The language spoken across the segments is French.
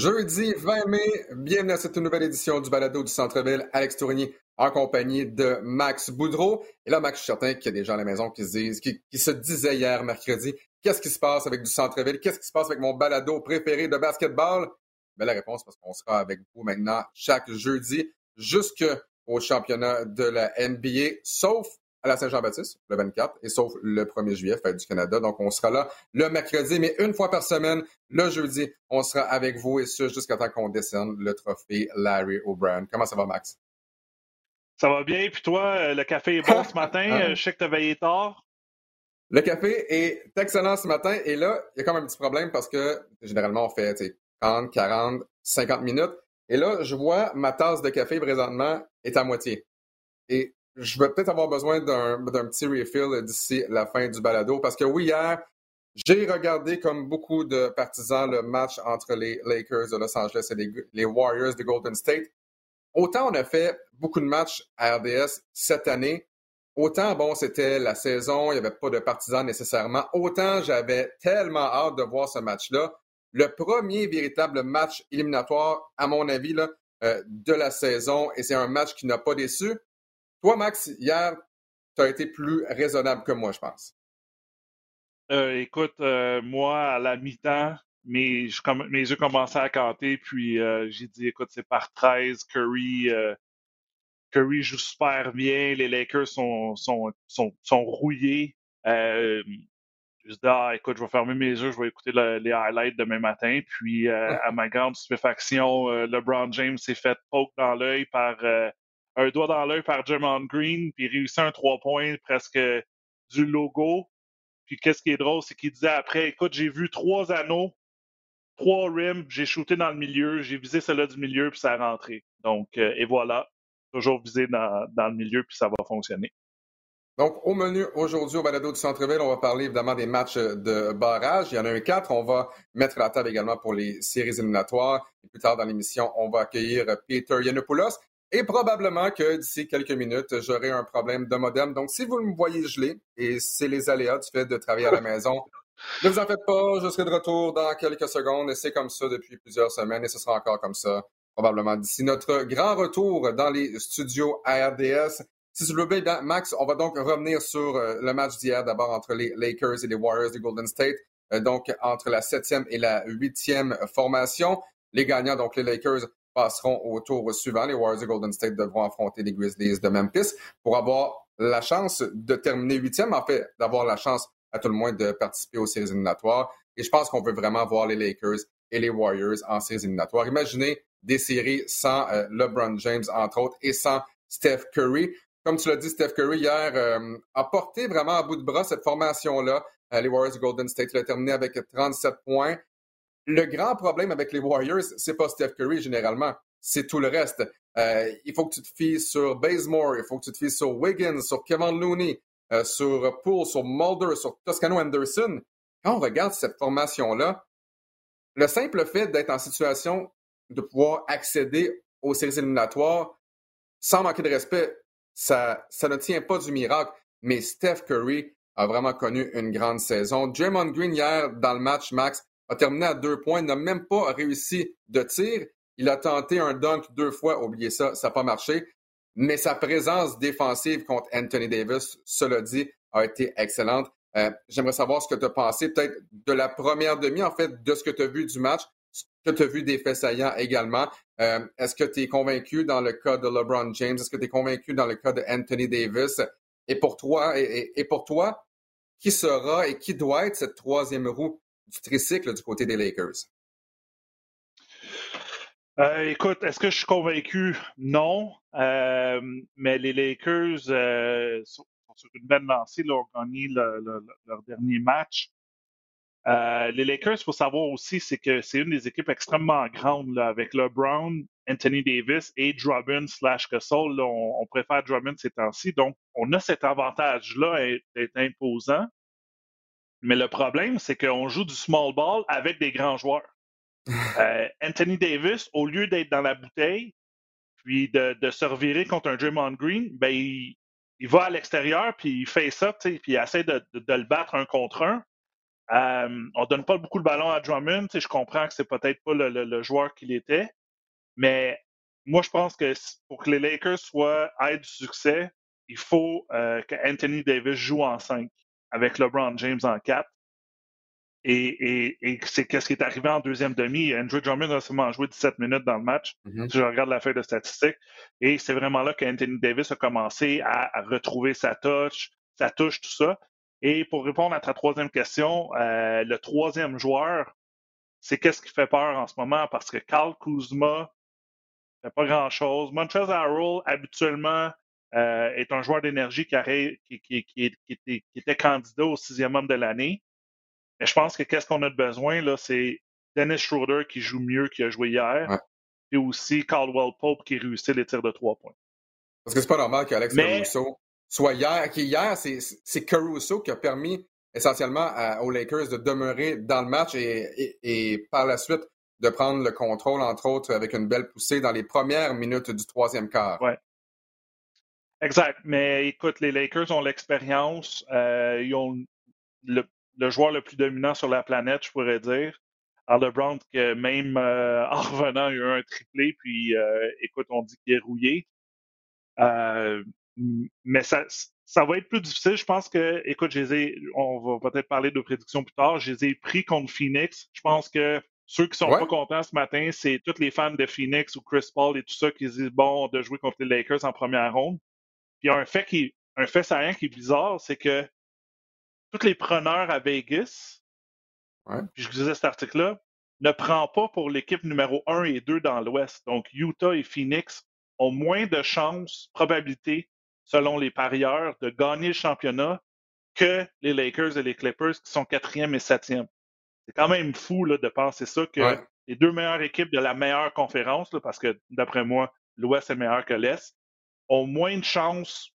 Jeudi 20 mai, bienvenue à cette nouvelle édition du Balado du Centre-Ville. Alex Tournier en compagnie de Max Boudreau. Et là, Max, je suis certain qu'il y a des gens à la maison qui se disent, qui, se disaient hier, mercredi, qu'est-ce qui se passe avec du Centre-Ville? Qu'est-ce qui se passe avec mon balado préféré de basketball? Mais la réponse, parce qu'on sera avec vous maintenant chaque jeudi jusqu'au championnat de la NBA, sauf à la Saint-Jean-Baptiste, le 24, et sauf le 1er juillet, fête du Canada. Donc, on sera là le mercredi, mais une fois par semaine, le jeudi, on sera avec vous, et ce, jusqu'à temps qu'on décerne le trophée Larry O'Brien. Comment ça va, Max? Ça va bien, puis toi, euh, le café est bon ce matin. Ah. Euh, je sais que tu as veillé tard. Le café est excellent ce matin, et là, il y a quand même un petit problème parce que généralement, on fait 30, 40, 50 minutes. Et là, je vois ma tasse de café présentement est à moitié. Et je vais peut-être avoir besoin d'un petit refill d'ici la fin du balado parce que oui, hier, j'ai regardé comme beaucoup de partisans le match entre les Lakers de Los Angeles et les, Warriors de Golden State. Autant on a fait beaucoup de matchs à RDS cette année, autant bon, c'était la saison, il n'y avait pas de partisans nécessairement, autant j'avais tellement hâte de voir ce match-là. Le premier véritable match éliminatoire, à mon avis, là, euh, de la saison, et c'est un match qui n'a pas déçu. Toi, Max, hier, tu as été plus raisonnable que moi, je pense. Euh, écoute, euh, moi, à la mi-temps, mes, mes yeux commençaient à canter, puis euh, j'ai dit, écoute, c'est par 13, Curry, Curry joue super bien, les Lakers sont, sont, sont, sont rouillés. je dit, ah, écoute, je vais fermer mes yeux, je vais écouter les highlights demain matin. Puis, à ma grande stupéfaction, LeBron James s'est fait poke dans l'œil par un doigt dans l'œil par Jermon Green, puis réussit un trois points presque du logo. Puis qu'est-ce qui est drôle, c'est qu'il disait après, écoute, j'ai vu trois anneaux, trois rims, j'ai shooté dans le milieu, j'ai visé celle-là du milieu, puis ça a rentré. Donc, euh, et voilà, toujours visé dans, le milieu, puis ça va fonctionner. Donc, au menu aujourd'hui au balado du Centre-Ville, on va parler évidemment des matchs de barrage. Il y en a un quatre. On va mettre la table également pour les séries éliminatoires. Et plus tard dans l'émission, on va accueillir Peter Yanopoulos. Et probablement que d'ici quelques minutes, j'aurai un problème de modem. Donc, si vous me voyez gelé, et c'est les aléas du fait de travailler à la maison, ne vous en faites pas, je serai de retour dans quelques secondes. Et c'est comme ça depuis plusieurs semaines, et ce sera encore comme ça probablement d'ici notre grand retour dans les studios ARDS. Si tu le veux bien, Max, on va donc revenir sur euh, le match d'hier, d'abord entre les Lakers et les Warriors de Golden State, euh, donc entre la septième et la huitième formation. Les gagnants, donc les Lakers, passeront au tour suivant. Les Warriors de Golden State devront affronter les Grizzlies de Memphis pour avoir la chance de terminer huitième, en fait, d'avoir la chance à tout le moins de participer aux séries éliminatoires. Et je pense qu'on veut vraiment voir les Lakers et les Warriors en séries éliminatoires. Imaginez des séries sans euh, LeBron James, entre autres, et sans Steph Curry. Comme tu l'as dit, Steph Curry hier euh, a porté vraiment à bout de bras cette formation-là. Euh, les Warriors de Golden State l'ont terminé avec 37 points, le grand problème avec les Warriors, c'est pas Steph Curry généralement, c'est tout le reste. Euh, il faut que tu te fies sur Bazemore, il faut que tu te fies sur Wiggins, sur Kevin Looney, euh, sur Poole, sur Mulder, sur Toscano Anderson. Quand on regarde cette formation-là, le simple fait d'être en situation de pouvoir accéder aux séries éliminatoires sans manquer de respect, ça, ne tient pas du miracle. Mais Steph Curry a vraiment connu une grande saison. Draymond Green hier dans le match, Max, a terminé à deux points, n'a même pas réussi de tir. Il a tenté un dunk deux fois, oubliez ça, ça n'a pas marché. Mais sa présence défensive contre Anthony Davis, cela dit, a été excellente. Euh, j'aimerais savoir ce que tu as pensé peut-être de la première demi, en fait, de ce que tu as vu du match, ce que tu as vu des faits saillants également. Euh, est-ce que tu es convaincu dans le cas de LeBron James? Est-ce que tu es convaincu dans le cas de Anthony Davis? Et pour toi, et pour toi, qui sera et qui doit être cette troisième roue du tricycle du côté des Lakers? Euh, écoute, est-ce que je suis convaincu? Non. Euh, mais les Lakers euh, sont, sur une belle lancée, là, ont gagné leur dernier match. les Lakers, il faut savoir aussi, c'est que c'est une des équipes extrêmement grandes avec LeBron, Anthony Davis et Drummond slash Gasol. on, on, préfère Drummond ces temps-ci. Donc, on a cet avantage-là d'être imposant. Mais le problème, c'est qu'on joue du small ball avec des grands joueurs. Euh, Anthony Davis, au lieu d'être dans la bouteille, puis de, se revirer contre un Draymond Green, ben il, va à l'extérieur, puis il fait ça, puis il essaie de, le battre un contre un. Euh, on donne pas beaucoup le ballon à Drummond. Je comprends que c'est peut-être pas le, joueur qu'il était, mais moi, je pense que pour que les Lakers soient aient du succès, il faut euh, que Anthony Davis joue en 5 avec LeBron James en 4. Et, c'est ce qui est arrivé en deuxième demi? Andrew Drummond a seulement joué 17 minutes dans le match. Mm-hmm. je regarde la feuille de statistiques. Et c'est vraiment là qu'Anthony Davis a commencé à, retrouver sa touche, sa touche, tout ça. Et pour répondre à ta troisième question, euh, le troisième joueur, c'est qu'est-ce qui fait peur en ce moment? Parce que Carl Kuzma fait pas grand-chose. Montrezl Harrell, habituellement, euh, est un joueur d'énergie qui, qui, était, candidat au sixième homme de l'année. Mais je pense que qu'est-ce qu'on a de besoin, là, c'est Dennis Schroeder qui joue mieux qu'il a joué hier. Et aussi Caldwell Pope qui réussit les tirs de trois points. Parce que c'est pas normal qu'Alex Caruso soit hier. Qui hier, c'est Caruso qui a permis essentiellement aux Lakers de demeurer dans le match et, par la suite de prendre le contrôle, entre autres, avec une belle poussée dans les premières minutes du troisième quart. Ouais. Exact. Mais écoute, les Lakers ont l'expérience. Euh, ils ont le, le joueur le plus dominant sur la planète, je pourrais dire. Alors, LeBron, que même euh, en revenant, il a eu un triplé, puis euh, écoute, on dit qu'il est rouillé. Euh, mais ça, ça va être plus difficile. Je pense que, écoute, ai, on va peut-être parler de prédictions plus tard. Je les ai pris contre Phoenix. Je pense que ceux qui sont pas contents ce matin, c'est tous les fans de Phoenix ou Chris Paul et tout ça qui disent bon de jouer contre les Lakers en première ronde. Puis un fait qui, un fait saillant qui est bizarre, c'est que tous les preneurs à Vegas, puis je disais cet article-là, ne prend pas pour l'équipe numéro 1 et 2 dans l'Ouest. Donc, Utah et Phoenix ont moins de chances, probabilité, selon les parieurs, de gagner le championnat que les Lakers et les Clippers qui sont quatrième et septième. C'est quand même fou là, de penser ça, que les deux meilleures équipes de la meilleure conférence, parce que d'après moi, l'Ouest est meilleur que l'Est, ont moins de chances,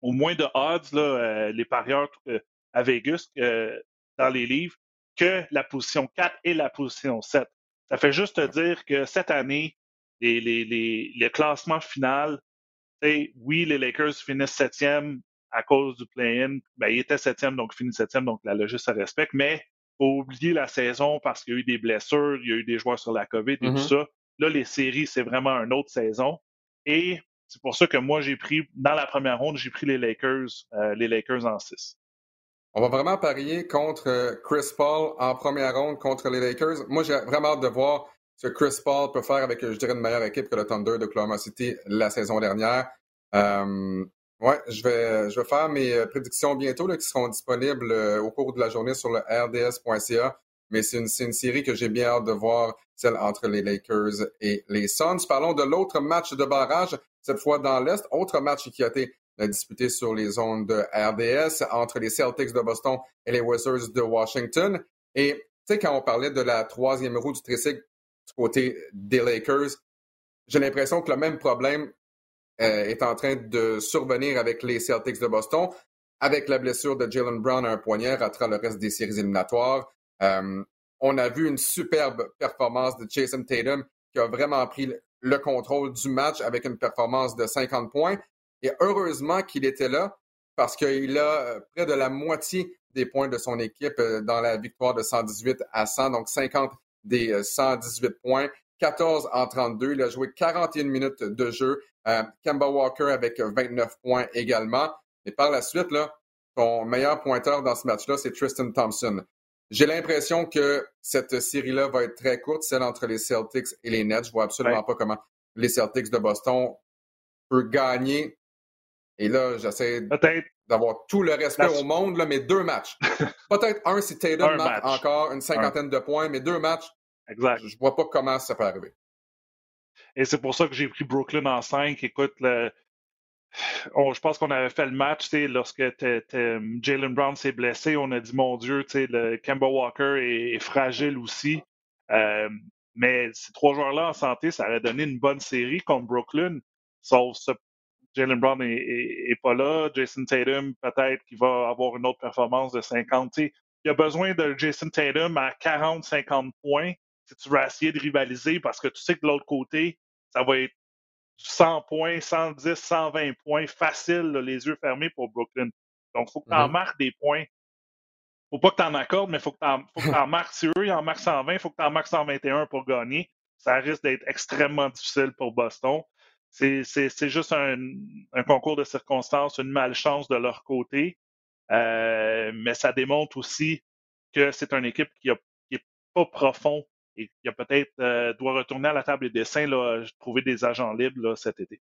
ont moins de odds, là, euh, les parieurs euh, à Vegas euh, dans les livres que la position 4 et la position 7. Ça fait juste dire que cette année, les, les, les, le classement final, oui, les Lakers finissent septième à cause du play-in. Ben, ils étaient septième, donc finissent septième, donc la logique se respecte. Mais faut oublier la saison parce qu'il y a eu des blessures, il y a eu des joueurs sur la COVID et tout mm-hmm. ça. Là, les séries, c'est vraiment une autre saison. Et c'est pour ça que moi, j'ai pris, dans la première ronde, j'ai pris les Lakers, euh, les Lakers en 6. On va vraiment parier contre euh, Chris Paul en première ronde contre les Lakers. Moi, j'ai vraiment hâte de voir ce que Chris Paul peut faire avec, je dirais, une meilleure équipe que le Thunder de Oklahoma City la saison dernière. Euh, ouais, je vais, je vais faire mes euh, prédictions bientôt qui seront disponibles au cours de la journée sur le rds.ca. Mais c'est une, série que j'ai bien hâte de voir, celle entre les Lakers et les Suns. Parlons de l'autre match de barrage, cette fois dans l'Est. Autre match qui a été disputé sur les zones de RDS entre les Celtics de Boston et les Wizards de Washington. Et tu sais, quand on parlait de la troisième roue du tricycle du côté des Lakers, j'ai l'impression que le même problème euh, est en train de survenir avec les Celtics de Boston, avec la blessure de Jalen Brown à un poignet à travers le reste des séries éliminatoires. Euh, on a vu une superbe performance de Jason Tatum qui a vraiment pris le contrôle du match avec une performance de 50 points. Et heureusement qu'il était là parce qu'il a euh, près de la moitié des points de son équipe euh, dans la victoire de 118 à 100, donc 50 des 118 euh, points. 14 en 32. Il a joué 41 minutes de jeu. Kemba Walker avec 29 points également. Et par la suite, là, son meilleur pointeur dans ce match-là, c'est Tristan Thompson. J'ai l'impression que cette série-là va être très courte, celle entre les Celtics et les Nets. Je vois absolument pas comment les Celtics de Boston peuvent gagner et là, j'essaie d'avoir tout le respect au monde, là, mais deux matchs. Peut-être un si Tatum marque encore une cinquantaine de points, mais deux matchs, exact. je vois pas comment ça peut arriver. Et c'est pour ça que j'ai pris Brooklyn en cinq. Écoute, le... je pense qu'on avait fait le match lorsque Jalen Brown s'est blessé. On a dit, mon Dieu, le Kemba Walker est, fragile aussi. Euh, mais ces trois joueurs-là en santé, ça aurait donné une bonne série contre Brooklyn. Sauf ce Jalen Brown est, pas là. Jason Tatum, peut-être qu'il va avoir une autre performance de 50. il y a besoin de Jason Tatum à 40-50 points si tu veux essayer de rivaliser parce que tu sais que de l'autre côté, ça va être 100 points, 110, 120 points facile, les yeux fermés pour Brooklyn. Donc, il faut que tu en mm-hmm. marques des points. faut pas que tu en accordes, mais il faut que tu en marques. Si eux, ils en marquent 120, il faut que tu en marques 121 pour gagner. Ça risque d'être extrêmement difficile pour Boston. C'est juste un, concours de circonstances, une malchance de leur côté. Euh, mais ça démontre aussi que c'est une équipe qui n'est pas profond et qui a peut-être euh, doit retourner à la table des dessins, là, trouver des agents libres cet été.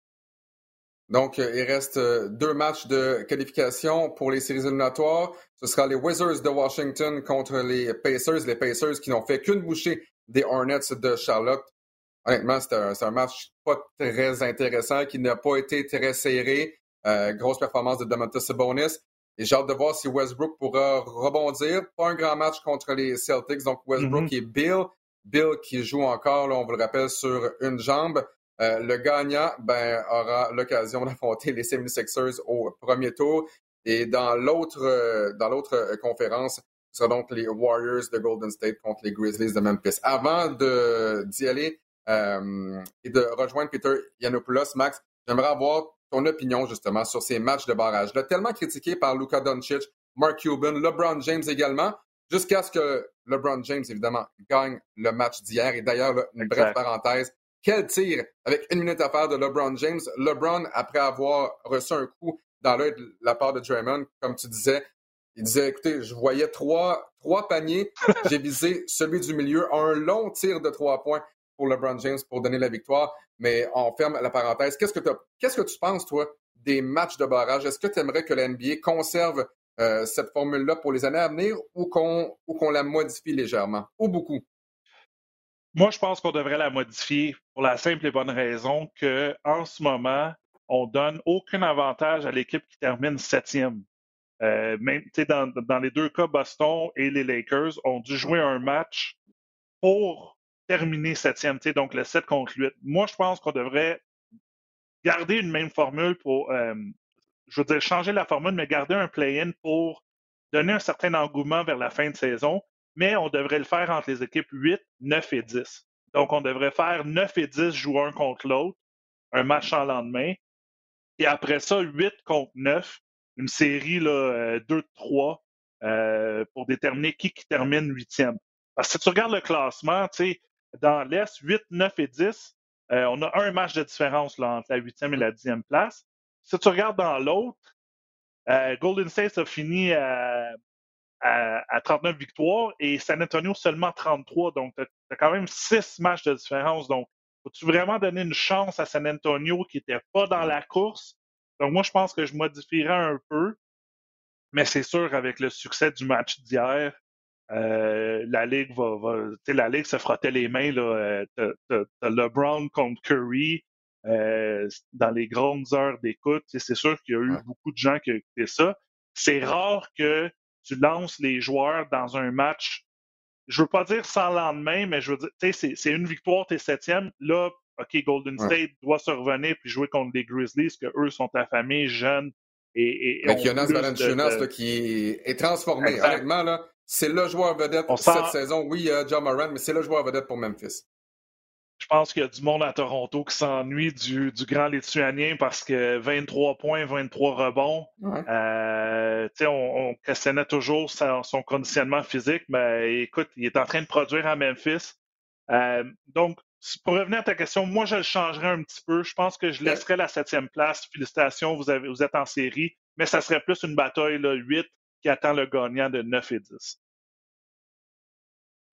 Donc, euh, il reste deux matchs de qualification pour les séries éliminatoires. Ce sera les Wizards de Washington contre les Pacers. Les Pacers qui n'ont fait qu'une bouchée des Hornets de Charlotte. Honnêtement, c'est un, match pas très intéressant, qui n'a pas été très serré. grosse performance de Domantas Sabonis. Et j'ai hâte de voir si Westbrook pourra rebondir. Pas un grand match contre les Celtics, donc Westbrook mm-hmm. et Bill. Bill qui joue encore, on vous le rappelle, sur une jambe. Euh, le gagnant ben, aura l'occasion d'affronter les 76ers au premier tour. Et dans l'autre euh, dans l'autre euh, conférence, ce sera donc les Warriors de Golden State contre les Grizzlies de Memphis. Avant d'y aller et de rejoindre Peter Yanopoulos, Max, j'aimerais avoir ton opinion justement sur ces matchs de barrage. Là, tellement critiqué par Luka Doncic, Mark Cuban, LeBron James également, jusqu'à ce que LeBron James, évidemment, gagne le match d'hier. Et d'ailleurs, une brève parenthèse, quel tir avec une minute à faire de LeBron James? LeBron, après avoir reçu un coup dans l'œil de la part de Draymond, comme tu disais, il disait, écoutez, je voyais trois, trois paniers, j'ai visé celui du milieu, un long tir de trois points pour LeBron James pour donner la victoire. Mais on ferme la parenthèse. Qu'est-ce que, qu'est-ce que tu penses, toi, des matchs de barrage? Est-ce que tu aimerais que la NBA conserve euh, cette formule-là pour les années à venir ou qu'on, la modifie légèrement ou beaucoup? Moi, je pense qu'on devrait la modifier pour la simple et bonne raison qu'en ce moment, on donne aucun avantage à l'équipe qui termine septième. Euh, dans, dans les deux cas, Boston et les Lakers ont dû jouer un match pour terminer septième, donc le 7 contre 8. Moi, je pense qu'on devrait garder une même formule pour, euh, je veux dire, changer la formule, mais garder un play-in pour donner un certain engouement vers la fin de saison, mais on devrait le faire entre les équipes 8, 9 et 10. Donc, on devrait faire 9 et 10 jouer un contre l'autre, un match en lendemain, et après ça, 8 contre 9, une série là, 2-3 euh, euh, pour déterminer qui, qui termine huitième. Parce que si tu regardes le classement, dans l'Est, 8, 9 et 10, euh, on a un match de différence là, entre la huitième et la dixième place. Si tu regardes dans l'autre, euh, Golden State a fini à, 39 victoires et San Antonio seulement 33. Donc, tu as, quand même six matchs de différence. Donc, faut-tu vraiment donner une chance à San Antonio qui n'était pas dans la course? Donc, moi, je pense que je modifierais un peu. Mais c'est sûr, avec le succès du match d'hier, euh, la ligue va, va la ligue se frottait les mains là. Euh, LeBron contre Curry euh, dans les grandes heures d'écoute. C'est sûr qu'il y a eu beaucoup de gens qui ont écouté ça. C'est rare que tu lances les joueurs dans un match. Je veux pas dire sans lendemain, mais je veux dire, c'est, c'est une victoire, t'es septième. Là, OK, Golden State doit se revenir puis jouer contre les Grizzlies, que eux sont affamés, jeunes. Et, et, Jonas Valanciunas qui est transformé. Honnêtement, là, c'est le joueur vedette pour cette saison. Oui, il y a John Moran, mais c'est le joueur vedette pour Memphis. Je pense qu'il y a du monde à Toronto qui s'ennuie du, du, grand lituanien parce que 23 points, 23 rebonds. Euh, on, on, questionnait toujours son, conditionnement physique, mais écoute, il est en train de produire à Memphis. Euh, donc, pour revenir à ta question, moi, je le changerais un petit peu. Je pense que je laisserais la septième place. Félicitations, vous, avez, vous êtes en série, mais ça serait plus une bataille là, 8 qui attend le gagnant de 9 et 10.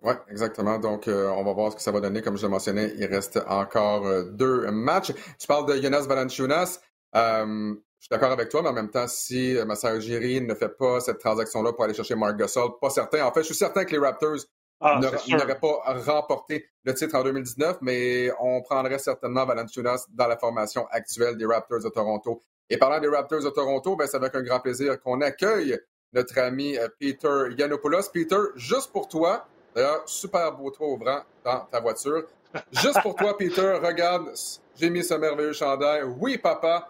Oui, exactement. Donc, euh, on va voir ce que ça va donner. Comme je le mentionnais, il reste encore euh, deux matchs. Tu parles de Jonas Valanciunas. Euh, je suis d'accord avec toi, mais en même temps, si Massa Giri ne fait pas cette transaction-là pour aller chercher Mark Gasol, pas certain. En fait, je suis certain que les Raptors ah, n'auraient pas remporté le titre en 2019, mais on prendrait certainement Valanciunas dans la formation actuelle des Raptors de Toronto. Et parlant des Raptors de Toronto, ben, c'est avec un grand plaisir qu'on accueille notre ami Peter Yanopoulos. Peter, juste pour toi, d'ailleurs, super beau toit ouvrant dans ta voiture. Juste pour toi, Peter, regarde, j'ai mis ce merveilleux chandail. Oui, papa.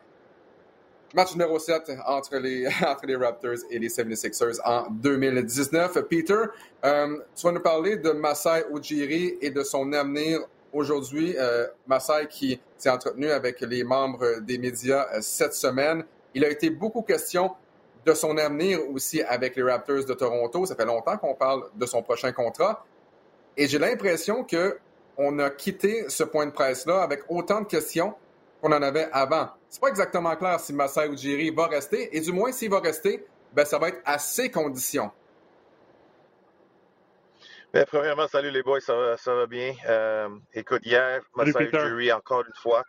Match numéro 7 entre les, entre les Raptors et les 76ers en 2019. Peter, euh, tu vas nous parler de Masai Ujiri et de son avenir aujourd'hui. Euh, Masai qui s'est entretenu avec les membres des médias cette semaine. Il a été beaucoup question de son avenir aussi avec les Raptors de Toronto. Ça fait longtemps qu'on parle de son prochain contrat. Et j'ai l'impression que on a quitté ce point de presse-là avec autant de questions qu'on en avait avant. C'est pas exactement clair si Masai Ujiri va rester, et du moins s'il va rester, ben, ça va être à ses conditions. Bien, premièrement, salut les boys, ça va, ça va bien. Euh, écoute, hier, Masai Ujiri, encore une fois,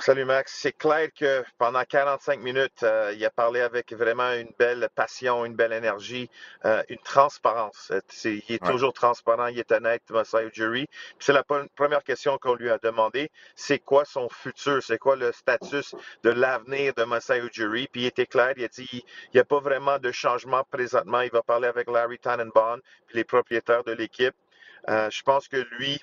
Salut Max. C'est clair que pendant 45 minutes, euh, il a parlé avec vraiment une belle passion, une belle énergie, euh, une transparence. il est toujours transparent, il est honnête, Masai Ujiri. C'est la première question qu'on lui a demandé. C'est quoi son futur? C'est quoi le statut de l'avenir de Masai Ujiri? Puis il était clair, il a dit il n'y a pas vraiment de changement présentement. Il va parler avec Larry Tannenbaum, puis les propriétaires de l'équipe. Euh, je pense que lui,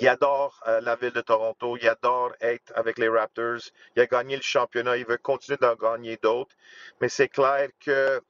il adore euh, la ville de Toronto. Il adore être avec les Raptors. Il a gagné le championnat. Il veut continuer d'en gagner d'autres. Mais c'est clair que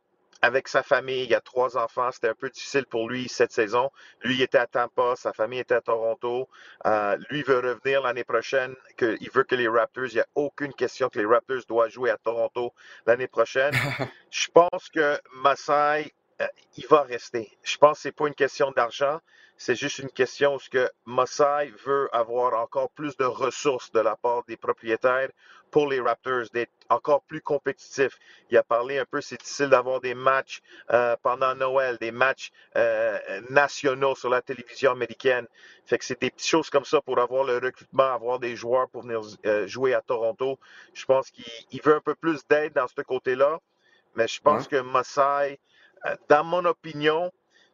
avec sa famille, il y a trois enfants. C'était un peu difficile pour lui cette saison. Lui, il était à Tampa, sa famille était à Toronto. Euh, lui veut revenir l'année prochaine. Que, il veut que les Raptors, il n'y a aucune question que les Raptors doivent jouer à Toronto l'année prochaine. Je pense que Masai, euh, il va rester. Je pense que ce n'est pas une question d'argent. C'est juste une question ce que Masai veut avoir encore plus de ressources de la part des propriétaires pour les Raptors, d'être encore plus compétitifs. Il a parlé un peu, c'est difficile d'avoir des matchs euh, pendant Noël, des matchs euh, nationaux sur la télévision américaine. Fait que c'est des petites choses comme ça pour avoir le recrutement, avoir des joueurs pour venir euh, jouer à Toronto. Je pense qu'il veut un peu plus d'aide dans ce côté-là, mais je pense que Masai, dans mon opinion,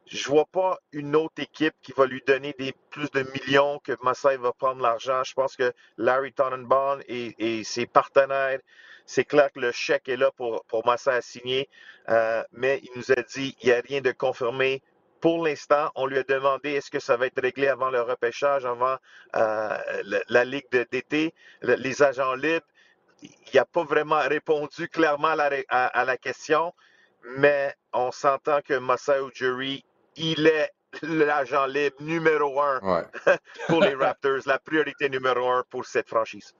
je vois pas une autre équipe qui va lui donner des plus de millions que Masai va prendre l'argent. Je pense que Larry Tannenbaum et, ses partenaires, c'est clair que le chèque est là pour, pour à signer, euh, mais il nous a dit il n'y a rien de confirmé. Pour l'instant, on lui a demandé est-ce que ça va être réglé avant le repêchage, avant euh, la, Ligue d'été, les agents libres? Il n'a pas vraiment répondu clairement à la, à la question mais on s'entend que Masai Ujiri il est l'agent libre numéro un pour les Raptors, la priorité numéro un pour cette franchise.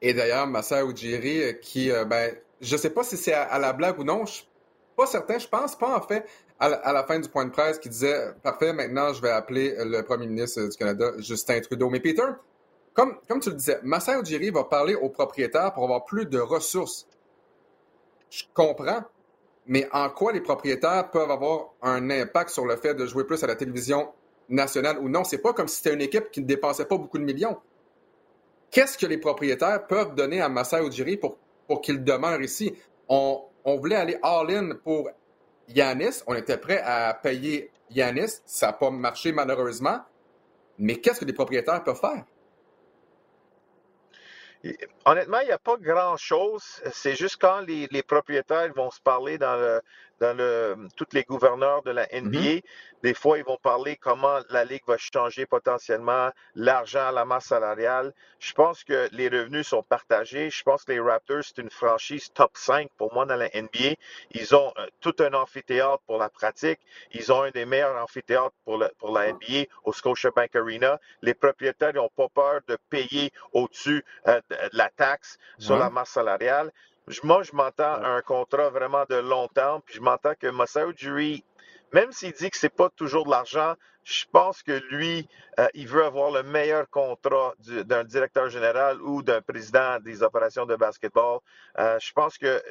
Et d'ailleurs, Massa Ujiri, euh, qui, euh, ben, je ne sais pas si c'est à, la blague ou non, je suis pas certain, je pense pas en fait, à la, fin du point de presse, qui disait Parfait, maintenant je vais appeler le premier ministre du Canada, Justin Trudeau. Mais Peter, comme, comme tu le disais, Massa Ujiri va parler aux propriétaires pour avoir plus de ressources. Je comprends, mais en quoi les propriétaires peuvent avoir un impact sur le fait de jouer plus à la télévision nationale ou non? C'est pas comme si c'était une équipe qui ne dépensait pas beaucoup de millions. Qu'est-ce que les propriétaires peuvent donner à Massa Ujiri pour, pour qu'il demeure ici? On, on voulait aller all-in pour Yanis. On était prêt à payer Yanis. Ça n'a pas marché malheureusement. Mais qu'est-ce que les propriétaires peuvent faire? Honnêtement, il n'y a pas grand-chose. C'est juste quand les, les, propriétaires vont se parler dans le, dans le, tous les gouverneurs de la NBA. Mm-hmm. Des fois, ils vont parler comment la Ligue va changer potentiellement l'argent, la masse salariale. Je pense que les revenus sont partagés. Je pense que les Raptors, c'est une franchise top 5 pour moi dans la NBA. Ils ont euh, tout un amphithéâtre pour la pratique. Ils ont un des meilleurs amphithéâtres pour, le, pour la NBA au Scotiabank Arena. Les propriétaires n'ont pas peur de payer au-dessus euh, de, la taxe sur la masse salariale moi, je m'entends un contrat vraiment de long terme, puis je m'entends que Masao Ujiri, même s'il dit que c'est pas toujours de l'argent, je pense que lui, euh, il veut avoir le meilleur contrat d'un directeur général ou d'un président des opérations de basketball. Euh, je pense que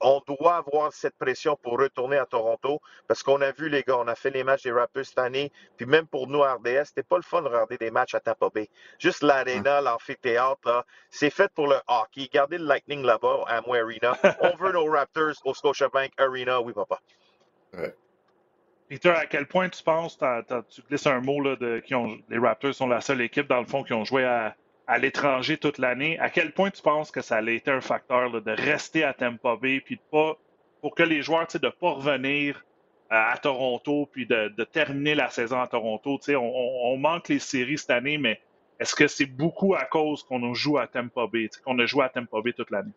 on doit avoir cette pression pour retourner à Toronto parce qu'on a vu les gars, on a fait les matchs des Raptors cette année, puis même pour nous à RDS, c'était pas le fun de regarder des matchs à Tampa Bay. Juste l'aréna, l'amphithéâtre, c'est fait pour le hockey. Gardez le Lightning là-bas à Amway Arena. On veut nos Raptors au Scotiabank Arena, oui papa. Peter, à quel point tu penses, tu glisses un mot là, de qui ont, les Raptors sont la seule équipe dans le fond qui ont joué à, l'étranger toute l'année. À quel point tu penses que ça a été un facteur de rester à Tampa Bay, puis de pas, pour que les joueurs, de ne pas revenir à, Toronto, puis de, terminer la saison à Toronto. On, on, manque les séries cette année, mais est-ce que c'est beaucoup à cause qu'on joue à Tampa Bay, qu'on a joué à Tampa Bay toute l'année?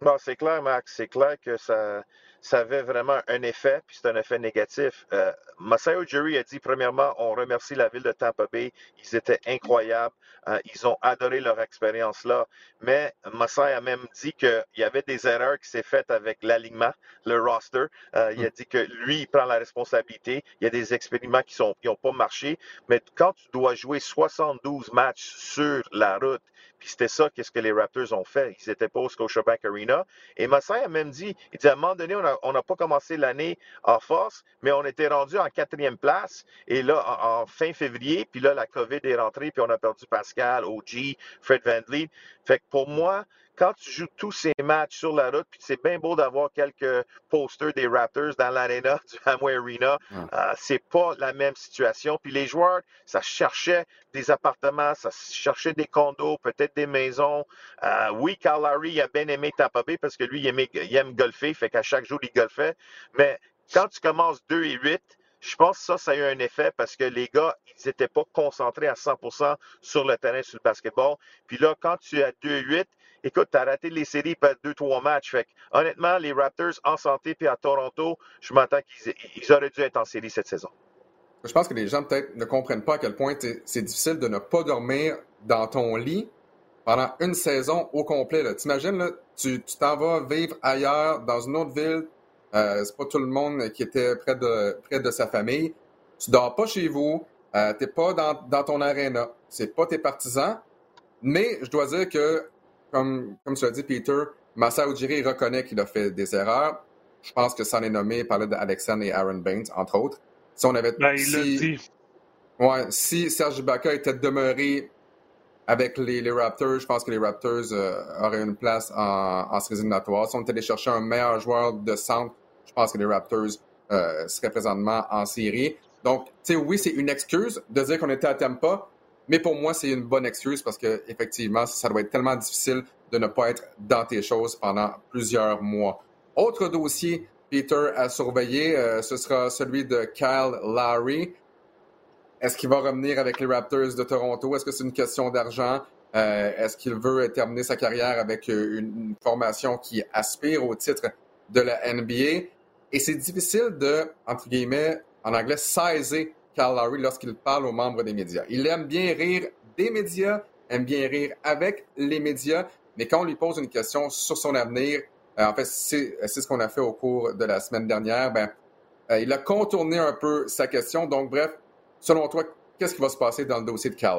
Non, c'est clair, Max. C'est clair que ça, ça avait vraiment un effet, puis c'est un effet négatif. Euh, Masai Ujiri a dit, premièrement, on remercie la ville de Tampa Bay. Ils étaient incroyables. Euh, ils ont adoré leur expérience là. Mais Masai a même dit qu'il y avait des erreurs qui s'est faites avec l'alignement, le roster. Euh, il a mm. dit que lui, il prend la responsabilité. Il y a des expériments qui n'ont qui pas marché. Mais quand tu dois jouer 72 matchs sur la route, c'était ça qu'est-ce que les Raptors ont fait. Ils n'étaient pas au Scotiabank Arena. Et Masai a même dit, il dit à un moment donné, on n'a pas commencé l'année en force, mais on était rendu en quatrième place. Et là, en, fin février, puis là, la COVID est rentrée, puis on a perdu Pascal, OG, Fred Van. Fait que pour moi, quand tu joues tous ces matchs sur la route, puis c'est bien beau d'avoir quelques posters des Raptors dans l'aréna du Amway Arena, euh, c'est pas la même situation. Puis les joueurs, ça cherchait des appartements, ça cherchait des condos, peut-être des maisons. Euh, oui, Carl Larry a bien aimé Tampa Bay parce que lui, il, aime golfer, fait qu'à chaque jour, il golfait. Mais quand tu commences 2 et 8, je pense que ça, ça a eu un effet parce que les gars, ils n'étaient pas concentrés à 100% sur le terrain, sur le basketball. Puis là, quand tu es à 2-8, écoute, tu as raté les séries par 2-3 matchs. Fait honnêtement, les Raptors en santé puis à Toronto, je m'entends qu'ils auraient dû être en série cette saison. Je pense que les gens peut-être ne comprennent pas à quel point c'est difficile de ne pas dormir dans ton lit pendant une saison au complet. T'imagines, tu t'en vas vivre ailleurs, dans une autre ville, euh, c'est pas tout le monde qui était près de, près de sa famille. Tu dors pas chez vous, euh, t'es pas dans, dans ton aréna, c'est pas tes partisans. Mais je dois dire que, comme, comme tu l'as dit, Peter, Massa Ujiri reconnaît qu'il a fait des erreurs. Je pense que ça en est nommé, il parlait d'Alexandre et Aaron Baines, entre autres. Si on avait. Ben, si, dit. Ouais, si Serge Ibaka était demeuré avec les, Raptors, je pense que les Raptors euh, auraient une place en, en séries éliminatoires. Si on était allé chercher un meilleur joueur de centre, je pense que les Raptors euh, seraient présentement en série. Donc, tu sais, oui, c'est une excuse de dire qu'on était à Tampa, mais pour moi, c'est une bonne excuse parce que effectivement, ça doit être tellement difficile de ne pas être dans tes choses pendant plusieurs mois. Autre dossier, Peter, à surveiller, euh, ce sera celui de Kyle Lowry. Est-ce qu'il va revenir avec les Raptors de Toronto? Est-ce que c'est une question d'argent? Euh, est-ce qu'il veut terminer sa carrière avec euh, une, formation qui aspire au titre de la NBA? Et c'est difficile de, entre guillemets, en anglais, saisir Kyle Lowry lorsqu'il parle aux membres des médias. Il aime bien rire des médias, aime bien rire avec les médias, mais quand on lui pose une question sur son avenir, euh, en fait, c'est ce qu'on a fait au cours de la semaine dernière, ben, il a contourné un peu sa question. Donc, bref, Selon toi, qu'est-ce qui va se passer dans le dossier de Cal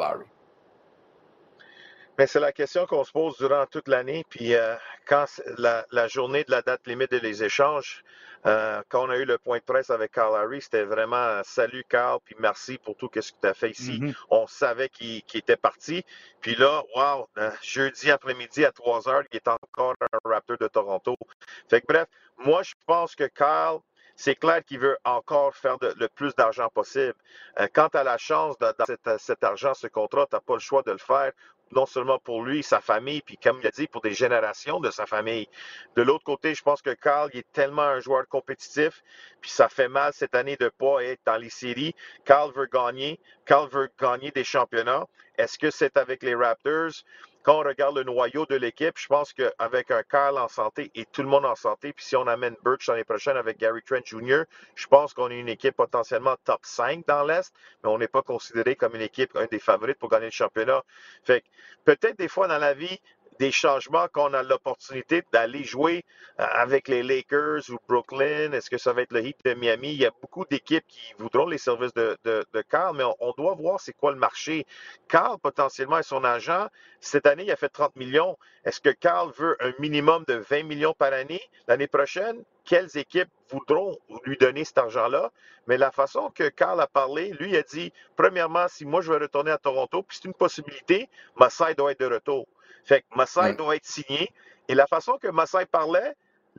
Mais c'est la question qu'on se pose durant toute l'année. Puis euh, quand la, journée de la date limite des échanges, euh, quand on a eu le point de presse avec Carl Harry, c'était vraiment salut Carl, puis merci pour tout ce que tu as fait ici. Mm-hmm. On savait qu'il était parti. Puis là, wow, euh, jeudi après-midi à 3 heures, il est encore un Raptor de Toronto. Fait que bref, moi je pense que Carl c'est clair qu'il veut encore faire le plus d'argent possible. Euh, quand tu as la chance de, dans cet, argent, ce contrat, tu n'as pas le choix de le faire non seulement pour lui, sa famille, puis comme il a dit, pour des générations de sa famille. De l'autre côté, je pense que Carl est tellement un joueur compétitif, puis ça fait mal cette année de ne pas être dans les séries. Carl veut gagner. Carl veut gagner des championnats. Est-ce que c'est avec les Raptors? Quand on regarde le noyau de l'équipe, je pense qu'avec un Kyle en santé et tout le monde en santé, puis si on amène Birch l'année prochaine avec Gary Trent Jr., je pense qu'on est une équipe potentiellement top 5 dans l'Est, mais on n'est pas considéré comme une équipe, un des favorites pour gagner le championnat. Fait peut-être des fois dans la vie, des changements qu'on a l'opportunité d'aller jouer euh, avec les Lakers ou Brooklyn? Est-ce que ça va être le Heat de Miami? Il y a beaucoup d'équipes qui voudront les services de, Carl, mais on, doit voir c'est quoi le marché. Carl, potentiellement, est son agent. Cette année, il a fait 30 millions. Est-ce que Carl veut un minimum de 20 millions par année? L'année prochaine? Quelles équipes voudront lui donner cet argent-là? Mais la façon que Carl a parlé, lui a dit, premièrement, si moi je veux retourner à Toronto, puis c'est une possibilité, Massai doit être de retour. Fait que Massai doit être signé. Et la façon que Massai parlait,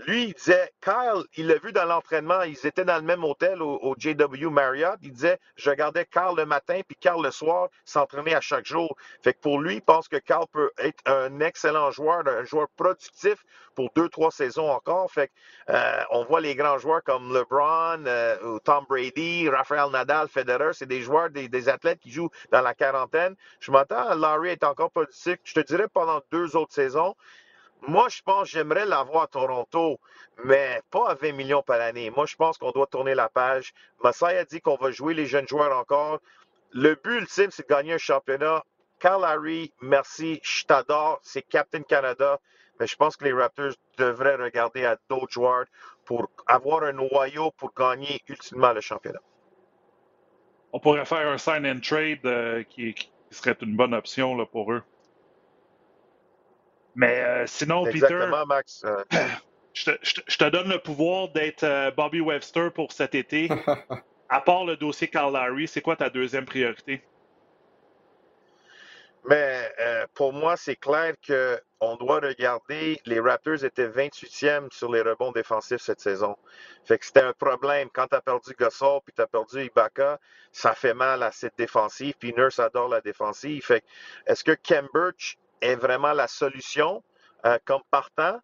lui, il disait, Kyle, il l'a vu dans l'entraînement, ils étaient dans le même hôtel au, JW Marriott. Il disait, je regardais Carl le matin, puis Carl le soir, s'entraîner à chaque jour. Fait que pour lui, il pense que Carl peut être un excellent joueur, un joueur productif pour deux, trois saisons encore. Fait que, euh, on voit les grands joueurs comme LeBron, euh, Tom Brady, Rafael Nadal, Federer, c'est des joueurs, des, athlètes qui jouent dans la quarantaine. Je m'entends, Larry est encore productif, je te dirais pendant deux autres saisons. Moi, je pense j'aimerais l'avoir à Toronto, mais pas à 20 millions par année. Moi, je pense qu'on doit tourner la page. Massai a dit qu'on va jouer les jeunes joueurs encore. Le but ultime, c'est de gagner un championnat. Carl Harry, merci, je t'adore, c'est Captain Canada, mais je pense que les Raptors devraient regarder à d'autres joueurs pour avoir un noyau pour gagner ultimement le championnat. On pourrait faire un sign and trade euh, qui, serait une bonne option là, pour eux. Mais euh, sinon, Exactement, Max. Euh. je, te, donne le pouvoir d'être Bobby Webster pour cet été. à part le dossier Carl Larry, c'est quoi ta deuxième priorité? Mais euh, pour moi, c'est clair qu'on doit regarder. Les Raptors étaient 28e sur les rebonds défensifs cette saison. Fait que c'était un problème. Quand tu as perdu Gasol puis tu as perdu Ibaka, ça fait mal à cette défensive. Puis Nurse adore la défensive. Fait est-ce que Cambridge est vraiment la solution euh, comme partant?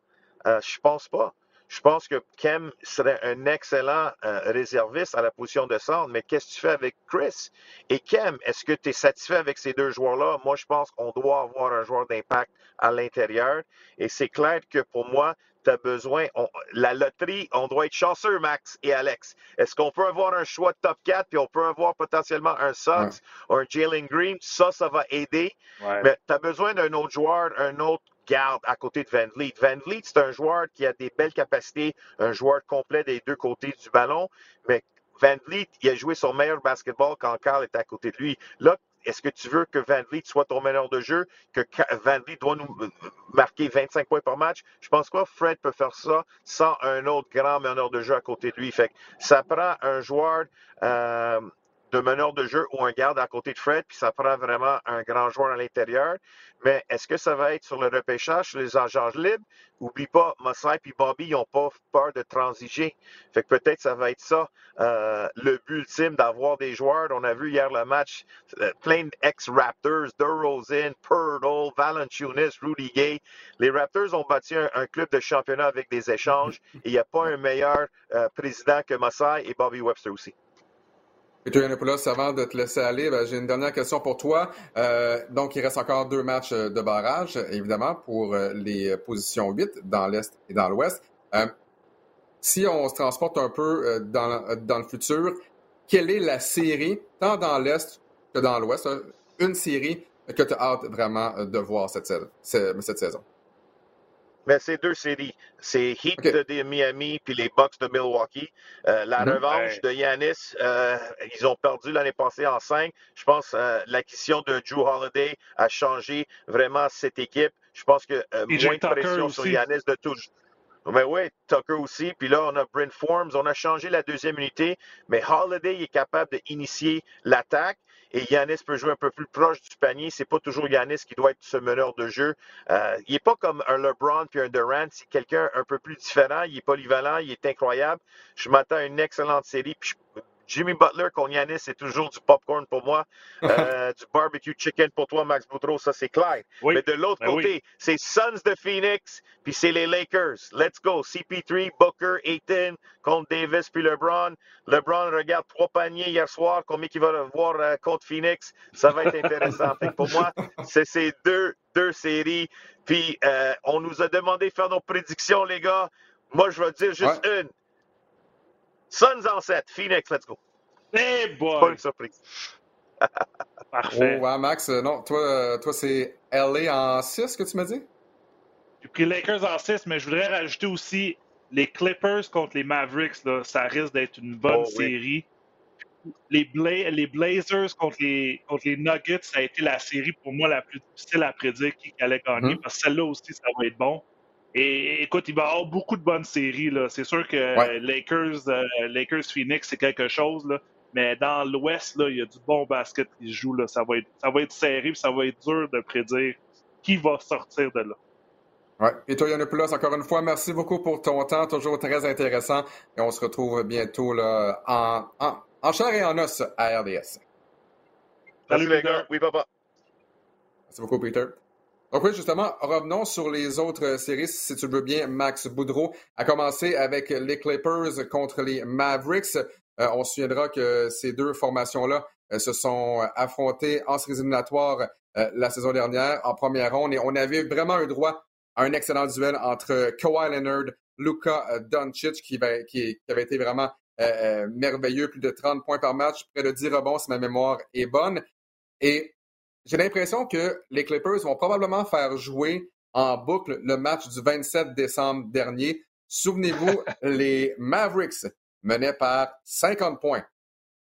Euh, je pense pas. Je pense que Kem serait un excellent euh, réserviste à la position de centre, mais qu'est-ce que tu fais avec Chris? Et Kem, est-ce que tu es satisfait avec ces deux joueurs-là? Moi, je pense qu'on doit avoir un joueur d'impact à l'intérieur. Et c'est clair que pour moi, tu as besoin. la loterie, on doit être chanceux, Max et Alex. Est-ce qu'on peut avoir un choix de top 4 puis on peut avoir potentiellement un Sox ou un Jalen Green? Ça, ça va aider. Mais tu as besoin d'un autre joueur, un autre garde à côté de Van Vliet. Van Vliet, c'est un joueur qui a des belles capacités, un joueur complet des deux côtés du ballon, mais Van Vliet, il a joué son meilleur basketball quand Carl était à côté de lui. Là, est-ce que tu veux que Van Vliet soit ton meneur de jeu, que Van Vliet doit nous euh, marquer 25 points par match? Je pense que Fred peut faire ça sans un autre grand meneur de jeu à côté de lui. Fait ça prend un joueur euh, de meneur de jeu ou un garde à côté de Fred, puis ça prend vraiment un grand joueur à l'intérieur. Mais est-ce que ça va être sur le repêchage, sur les agents libres? Oublie pas, Mossai et Bobby, ils n'ont pas peur de transiger. Fait que peut-être ça va être ça, euh, le but ultime d'avoir des joueurs. On a vu hier le match, euh, plein d'ex-Raptors, DeRozan, Purtle, Valanciunas, Rudy Gay. Les Raptors ont bâti un, club de championnat avec des échanges il n'y a pas un meilleur euh, président que Mossai et Bobby Webster aussi. Peter Yiannopoulos, avant de te laisser aller, ben, j'ai une dernière question pour toi. Euh, donc, il reste encore deux matchs euh, de barrage, évidemment, pour euh, les positions 8 dans l'Est et dans l'Ouest. si on se transporte un peu dans, dans, le futur, quelle est la série, tant dans l'Est que dans l'Ouest, une série que tu as hâte vraiment de voir cette saison? Mais c'est deux séries. C'est Heat de Miami puis les Bucks de Milwaukee. Euh, la mm-hmm. revanche de Yanis, euh, ils ont perdu l'année passée en 5. Je pense que euh, l'acquisition de Drew Holiday a changé vraiment cette équipe. Je pense que moins de pression sur Yanis de tout. Mais oui, Tucker aussi. Puis là, on a Brent Forms. On a changé la deuxième unité. Mais Holiday est capable d'initier l'attaque et Yanis peut jouer un peu plus proche du panier. C'est pas toujours Yanis qui doit être ce meneur de jeu. Euh, il n'est pas comme un LeBron puis un Durant. C'est quelqu'un un peu plus différent. Il est polyvalent, il est incroyable. Je m'attends à une excellente série. Jimmy Butler contre Yanis, c'est toujours du popcorn pour moi. Euh, du barbecue chicken pour toi, Max Boudreau, ça c'est clair. Mais de l'autre ben côté, c'est Suns de Phoenix, puis c'est les Lakers. Let's go. CP3, Booker, Aiton contre Davis, puis LeBron. LeBron regarde trois paniers hier soir. Combien il va voir euh, contre Phoenix? Ça va être intéressant. pour moi, c'est ces deux, deux séries. Puis euh, on nous a demandé de faire nos prédictions, les gars. Moi, je vais dire juste une. Suns en 7. Phoenix, let's go. Hey boy! Pas une surprise. Parfait. Oh, ouais, Max, euh, non, toi, euh, toi c'est LA en 6 que tu m'as dit? J'ai pris Lakers en 6, mais je voudrais rajouter aussi les Clippers contre les Mavericks. Là, ça risque d'être une bonne oh, série. Les, les, Blazers contre les, contre les Nuggets, ça a été la série pour moi la plus difficile à prédire qui allait gagner, mm-hmm. parce que celle-là aussi, ça va être bon. Et écoute, il va y avoir beaucoup de bonnes séries. C'est sûr que Lakers, euh, Lakers Phoenix, c'est quelque chose. Là. Mais dans l'Ouest, il y a du bon basket qui se joue. Là. Ça, va être, ça va être serré ça va être dur de prédire qui va sortir de là. Oui. Et toi, Yannopoulos, encore une fois, merci beaucoup pour ton temps, toujours très intéressant. Et on se retrouve bientôt là, en, en, en chair et en os à RDS. Salut, les gars. Oui, papa. Merci beaucoup, Peter. Donc oui, justement, revenons sur les autres séries, si tu veux bien, Max Boudreau, a commencé avec les Clippers contre les Mavericks. Euh, on se souviendra que ces deux formations-là euh, se sont affrontées en séries éliminatoires euh, la saison dernière, en première ronde, et on avait vraiment un droit un excellent duel entre Kawhi Leonard, Luka Doncic, qui, qui, avait été vraiment merveilleux, plus de 30 points par match, près de 10 rebonds si ma mémoire est bonne. Et j'ai l'impression que les Clippers vont probablement faire jouer en boucle le match du 27 décembre dernier. Souvenez-vous, les Mavericks menaient par 50 points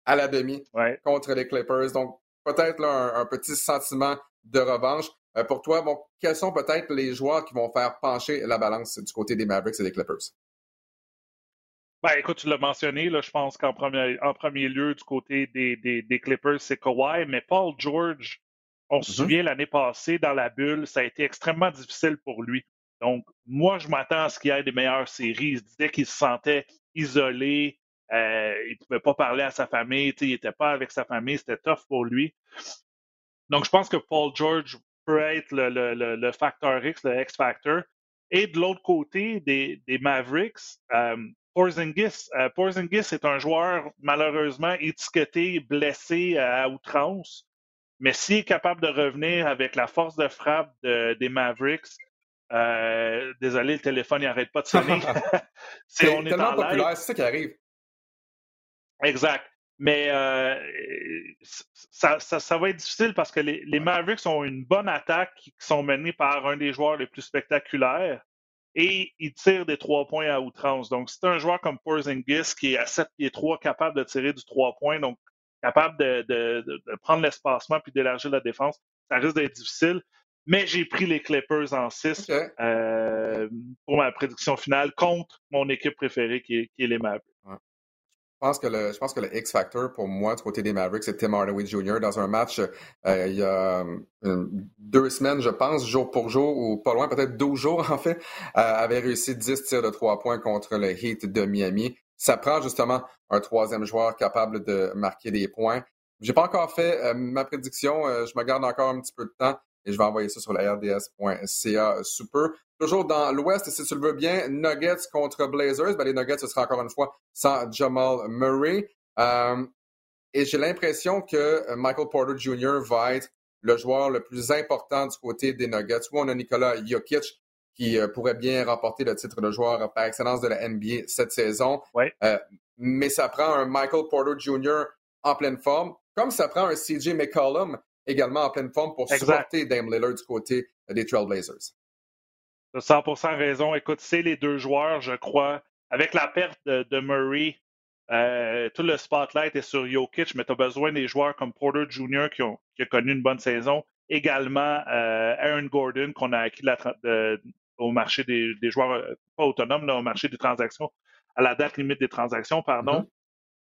à la demi contre les Clippers. Donc, peut-être un, petit sentiment de revanche. Euh, pour toi, bon, quels sont peut-être les joueurs qui vont faire pencher la balance du côté des Mavericks et des Clippers? Ben, écoute, tu l'as mentionné, là, je pense qu'en premier, en premier lieu, du côté des, des, Clippers, c'est Kawhi, mais Paul George, on se mm-hmm. souvient l'année passée, dans la bulle, ça a été extrêmement difficile pour lui. Donc, moi, je m'attends à ce qu'il y ait des meilleures séries. Il se disait qu'il se sentait isolé, euh, il ne pouvait pas parler à sa famille, il n'était pas avec sa famille, c'était tough pour lui. Donc, je pense que Paul George peut être le, le, le, facteur X, le X-Factor. Et de l'autre côté des, des Mavericks, euh, Porzingis. Euh, Porzingis est un joueur malheureusement étiqueté, blessé à outrance. Mais s'il est capable de revenir avec la force de frappe des Mavericks, euh, désolé, le téléphone n'arrête pas de sonner. c'est tellement populaire, c'est ça qui arrive. Exact. Mais euh, ça, ça, va être difficile parce que les, les, Mavericks ont une bonne attaque qui sont menés par un des joueurs les plus spectaculaires et ils tirent des trois points à outrance. Donc, c'est un joueur comme Porzingis qui est à 7 pieds 3 capable de tirer du trois points, donc capable de, de, de prendre l'espacement puis d'élargir la défense. Ça risque d'être difficile. Mais j'ai pris les Clippers en 6 euh, pour ma prédiction finale contre mon équipe préférée qui est, les Mavericks. Je pense que le, je pense que le X Factor pour moi du côté des Mavericks, c'est Tim Hardaway Jr. dans un match euh, il y a euh, deux semaines, je pense, jour pour jour, ou pas loin, peut-être 12 jours en fait, avait réussi 10 tirs de 3 points contre le Heat de Miami. Ça prend justement un troisième joueur capable de marquer des points. J'ai pas encore fait ma prédiction, je me garde encore un petit peu de temps et je vais envoyer ça sur la rds.ca super. Toujours dans l'Ouest, si tu le veux bien, Nuggets contre Blazers. Ben, les Nuggets, ce sera encore une fois sans Jamal Murray. Euh, et j'ai l'impression que Michael Porter Jr. va être le joueur le plus important du côté des Nuggets. Où on a Nikola Jokic qui euh, pourrait bien remporter le titre de joueur par excellence de la NBA cette saison. Euh, mais ça prend un Michael Porter Jr. en pleine forme, comme ça prend un CJ McCollum également en pleine forme pour supporter Dame Lillard du côté des Trailblazers. Tu as 100% raison. Écoute, c'est les deux joueurs, je crois. Avec la perte de, Murray, euh, tout le spotlight est sur Jokic, mais tu as besoin des joueurs comme Porter Jr. qui, ont, qui a connu une bonne saison. Également, euh, Aaron Gordon, qu'on a acquis au marché des, joueurs, euh, pas autonomes, au marché des transactions, à la date limite des transactions, pardon. Mm-hmm.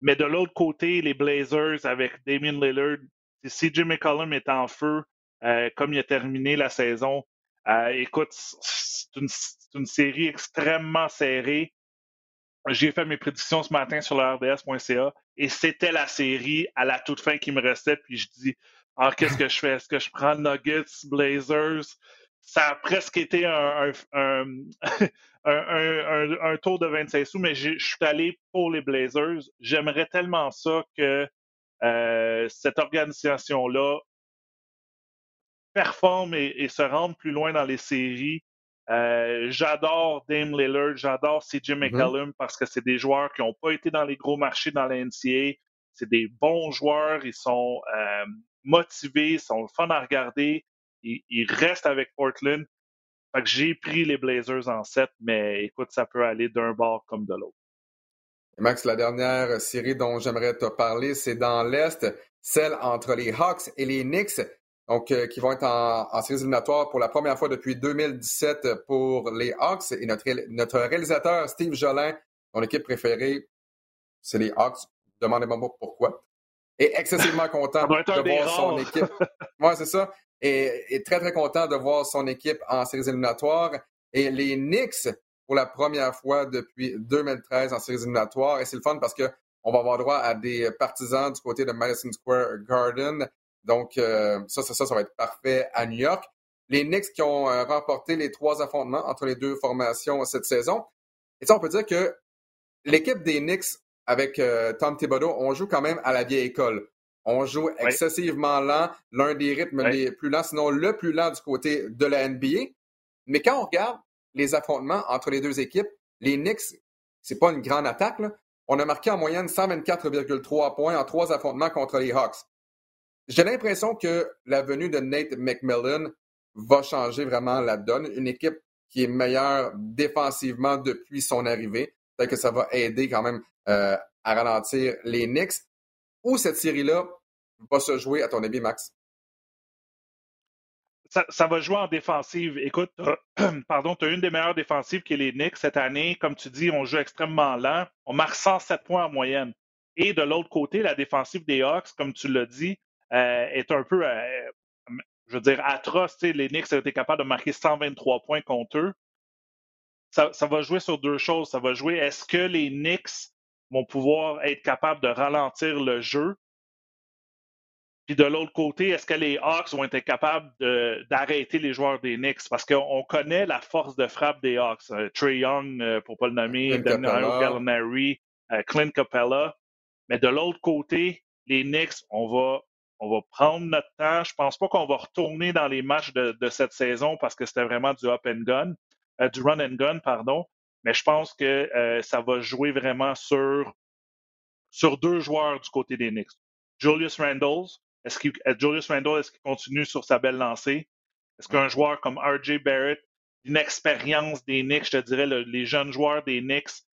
Mais de l'autre côté, les Blazers avec Damien Lillard, si CJ McCollum est en feu, euh, comme il a terminé la saison, euh, écoute, c'est une, série extrêmement serrée. J'ai fait mes prédictions ce matin sur le RDS.ca et c'était la série à la toute fin qui me restait. Puis je dis, ah, qu'est-ce que je fais? Est-ce que je prends Nuggets, Blazers? Ça a presque été un, un tour de 25 sous, mais je suis allé pour les Blazers. J'aimerais tellement ça que euh, cette organisation-là performe et, se rende plus loin dans les séries. Euh, j'adore Dame Lillard, j'adore CJ mm-hmm. McCallum parce que c'est des joueurs qui n'ont pas été dans les gros marchés dans la NCA. C'est des bons joueurs, ils sont euh, motivés, ils sont fun à regarder, ils restent avec Portland. Fait que j'ai pris les Blazers en 7, mais écoute, ça peut aller d'un bord comme de l'autre. Max, la dernière série dont j'aimerais te parler, c'est dans l'Est, celle entre les Hawks et les Knicks, donc euh, qui vont être en, en séries éliminatoires pour la première fois depuis 2017 pour les Hawks. Et notre, notre réalisateur, Steve Jolin, son équipe préférée, c'est les Hawks. Demandez-moi pourquoi. Et excessivement content de voir son équipe. Moi, c'est ça. Et, et, très, très content de voir son équipe en séries éliminatoires. Et les Knicks, pour la première fois depuis 2013 en séries éliminatoires. Et c'est le fun parce qu'on va avoir droit à des partisans du côté de Madison Square Garden. Donc, euh, ça, ça, ça, ça va être parfait à New York. Les Knicks qui ont euh, remporté les trois affrontements entre les deux formations cette saison. Et ça, on peut dire que l'équipe des Knicks avec euh, Tom Thibodeau, on joue quand même à la vieille école. On joue excessivement lent, l'un des rythmes les plus lents, sinon le plus lent du côté de la NBA. Mais quand on regarde les affrontements entre les deux équipes, les Knicks, c'est pas une grande attaque, on a marqué en moyenne 124,3 points en trois affrontements contre les Hawks. J'ai l'impression que la venue de Nate McMillan va changer vraiment la donne. Une équipe qui est meilleure défensivement depuis son arrivée. Peut-être que ça va aider quand même euh, à ralentir les Knicks. Où cette série-là va se jouer, à ton avis, Max? Ça, va jouer en défensive. Écoute, pardon, tu as une des meilleures défensives qui est les Knicks cette année. Comme tu dis, on joue extrêmement lent. On marque 107 points en moyenne. Et de l'autre côté, la défensive des Hawks, comme tu l'as dit, euh, est un peu, euh, je veux dire, atroce. Les Knicks ont été capables de marquer 123 points contre eux. Ça, ça va jouer sur deux choses. Ça va jouer, est-ce que les Knicks vont pouvoir être capables de ralentir le jeu puis de l'autre côté, est-ce que les Hawks vont être capables d'arrêter les joueurs des Knicks? Parce qu'on connaît la force de frappe des Hawks. Euh, Trey Young, euh, pour ne pas le nommer, Daniel Gallinari, euh, Clint Capella. Mais de l'autre côté, les Knicks, on va, on va prendre notre temps. Je pense pas qu'on va retourner dans les matchs de, cette saison parce que c'était vraiment du up and gun, du run and gun, pardon. Mais je pense que ça va jouer vraiment sur, sur deux joueurs du côté des Knicks. Julius Randle, est-ce que Julius Randle, est-ce qu'il continue sur sa belle lancée? Est-ce qu'un joueur comme RJ Barrett, une expérience des Knicks, je te dirais, les jeunes joueurs des Knicks,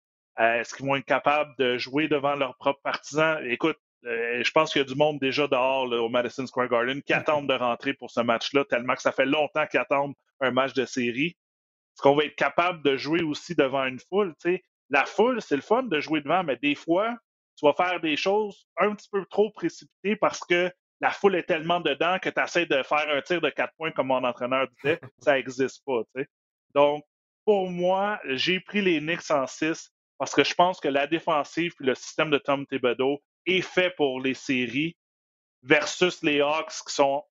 euh, est-ce qu'ils vont être capables de jouer devant leurs propres partisans? Écoute, euh, je pense qu'il y a du monde déjà dehors au Madison Square Garden qui attendent de rentrer pour ce match-là, tellement que ça fait longtemps qu'ils attendent un match de série. Est-ce qu'on va être capable de jouer aussi devant une foule? La foule, c'est le fun de jouer devant, mais des fois, tu vas faire des choses un petit peu trop précipitées parce que la foule est tellement dedans que tu essaies de faire un tir de quatre points comme mon entraîneur disait, ça n'existe pas. Donc, pour moi, j'ai pris les Knicks en 6 parce que je pense que la défensive et le système de Tom Thibodeau est fait pour les séries versus les Hawks qui sont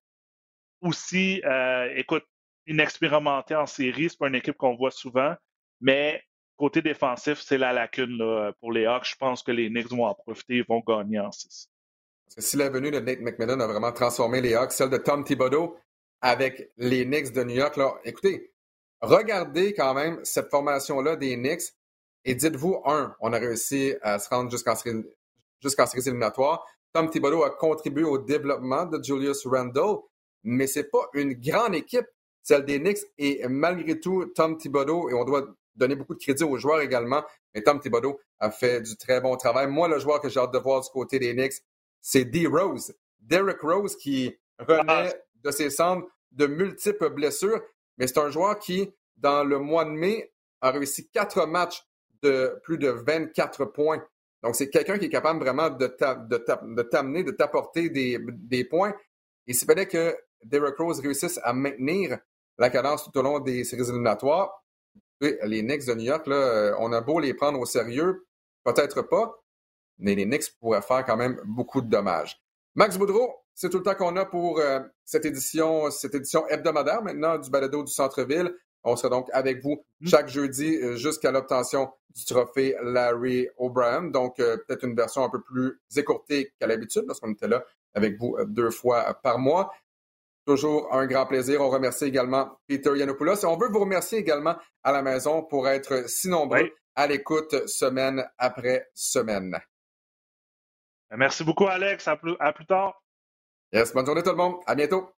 aussi, euh, écoute, inexpérimentés en série. C'est pas une équipe qu'on voit souvent, mais côté défensif, c'est la lacune pour les Hawks. Je pense que les Knicks vont en profiter et vont gagner en 6. Parce que si la venue de Nate McMillan a vraiment transformé les Hawks, celle de Tom Thibodeau avec les Knicks de New York, là, écoutez, regardez quand même cette formation-là des Knicks et dites-vous, un, on a réussi à se rendre jusqu'en série, jusqu'en série éliminatoire. Tom Thibodeau a contribué au développement de Julius Randle, mais c'est pas une grande équipe, celle des Knicks. Et malgré tout, Tom Thibodeau, et on doit donner beaucoup de crédit aux joueurs également, mais Tom Thibodeau a fait du très bon travail. Moi, le joueur que j'ai hâte de voir du côté des Knicks, c'est D. Rose. Derrick Rose qui renaît de ses cendres de multiples blessures, mais c'est un joueur qui, dans le mois de mai, a réussi quatre matchs de plus de 24 points. Donc, c'est quelqu'un qui est capable vraiment de t'amener, de t'apporter des, points. Et s'il fallait que Derrick Rose réussisse à maintenir la cadence tout au long des séries éliminatoires, les Knicks de New York, là, on a beau les prendre au sérieux, peut-être pas, mais les Knicks pourraient faire quand même beaucoup de dommages. Max Boudreau, c'est tout le temps qu'on a pour euh, cette édition, cette édition hebdomadaire maintenant du balado du centre-ville. On sera donc avec vous mm. chaque jeudi euh, jusqu'à l'obtention du trophée Larry O'Brien. Donc, euh, peut-être une version un peu plus écourtée qu'à l'habitude parce qu'on était là avec vous deux fois par mois. Toujours un grand plaisir. On remercie également Peter Yanopoulos. Et on veut vous remercier également à la maison pour être si nombreux à l'écoute semaine après semaine. Merci beaucoup, Alex. À plus, à plus tard. Yes, bonne journée tout le monde. À bientôt.